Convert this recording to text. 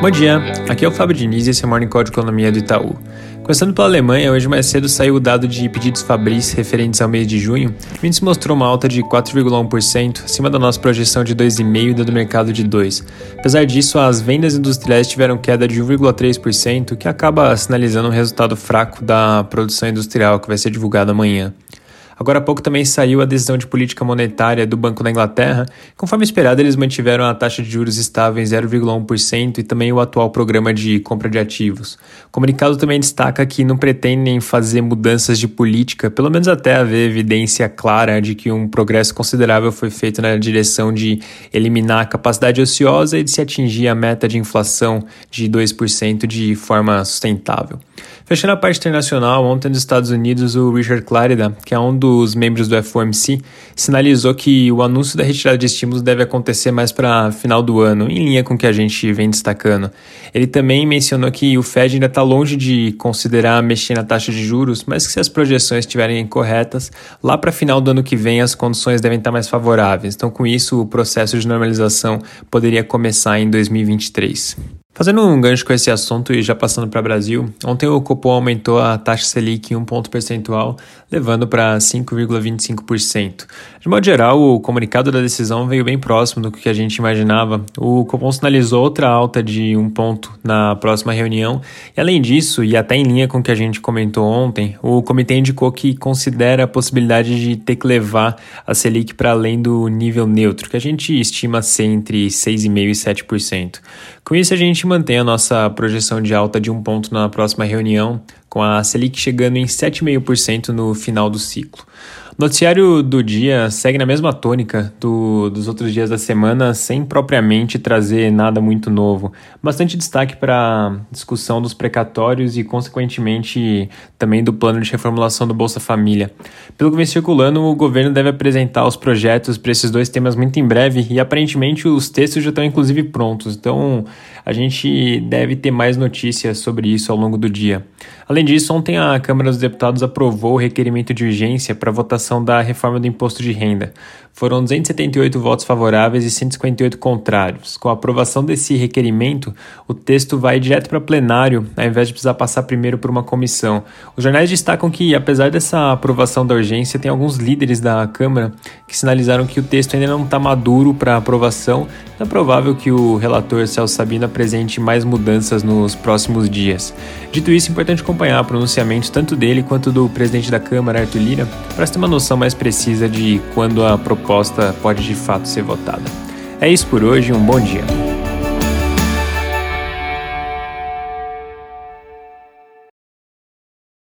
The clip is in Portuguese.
Bom dia, aqui é o Fábio Diniz e esse é o Morning Call de Economia do Itaú. Começando pela Alemanha, hoje mais cedo saiu o dado de pedidos fabris referentes ao mês de junho. O índice mostrou uma alta de 4,1%, acima da nossa projeção de 2,5% e da do mercado de 2%. Apesar disso, as vendas industriais tiveram queda de 1,3%, que acaba sinalizando um resultado fraco da produção industrial que vai ser divulgado amanhã. Agora há pouco também saiu a decisão de política monetária do Banco da Inglaterra. Conforme esperado, eles mantiveram a taxa de juros estável em 0,1% e também o atual programa de compra de ativos. O comunicado também destaca que não pretendem fazer mudanças de política, pelo menos até haver evidência clara de que um progresso considerável foi feito na direção de eliminar a capacidade ociosa e de se atingir a meta de inflação de 2% de forma sustentável. Fechando a parte internacional, ontem nos Estados Unidos, o Richard Clarida, que é um dos membros do FOMC, sinalizou que o anúncio da retirada de estímulos deve acontecer mais para final do ano, em linha com o que a gente vem destacando. Ele também mencionou que o Fed ainda está longe de considerar mexer na taxa de juros, mas que se as projeções estiverem corretas, lá para final do ano que vem as condições devem estar mais favoráveis. Então, com isso, o processo de normalização poderia começar em 2023. Fazendo um gancho com esse assunto e já passando para o Brasil, ontem o Copom aumentou a taxa Selic em um ponto percentual, levando para 5,25%. De modo geral, o comunicado da decisão veio bem próximo do que a gente imaginava. O Copom sinalizou outra alta de um ponto na próxima reunião, e além disso, e até em linha com o que a gente comentou ontem, o comitê indicou que considera a possibilidade de ter que levar a Selic para além do nível neutro, que a gente estima ser entre 6,5% e 7%. Com isso, a gente mantém a nossa projeção de alta de um ponto na próxima reunião, com a Selic chegando em 7,5% no final do ciclo. Noticiário do dia segue na mesma tônica do, dos outros dias da semana, sem propriamente trazer nada muito novo. Bastante destaque para a discussão dos precatórios e, consequentemente, também do plano de reformulação do Bolsa Família. Pelo que vem circulando, o governo deve apresentar os projetos para esses dois temas muito em breve e, aparentemente, os textos já estão, inclusive, prontos. Então, a gente deve ter mais notícias sobre isso ao longo do dia. Além disso, ontem a Câmara dos Deputados aprovou o requerimento de urgência para votação da reforma do imposto de renda. Foram 278 votos favoráveis e 158 contrários. Com a aprovação desse requerimento, o texto vai direto para plenário, ao invés de precisar passar primeiro por uma comissão. Os jornais destacam que, apesar dessa aprovação da urgência, tem alguns líderes da Câmara que sinalizaram que o texto ainda não está maduro para aprovação. É provável que o relator Celso Sabino apresente mais mudanças nos próximos dias. Dito isso, é importante acompanhar pronunciamentos tanto dele quanto do presidente da Câmara, Arthur Lira, para ter uma noção mais precisa de quando a proposta pode de fato ser votada. É isso por hoje, um bom dia.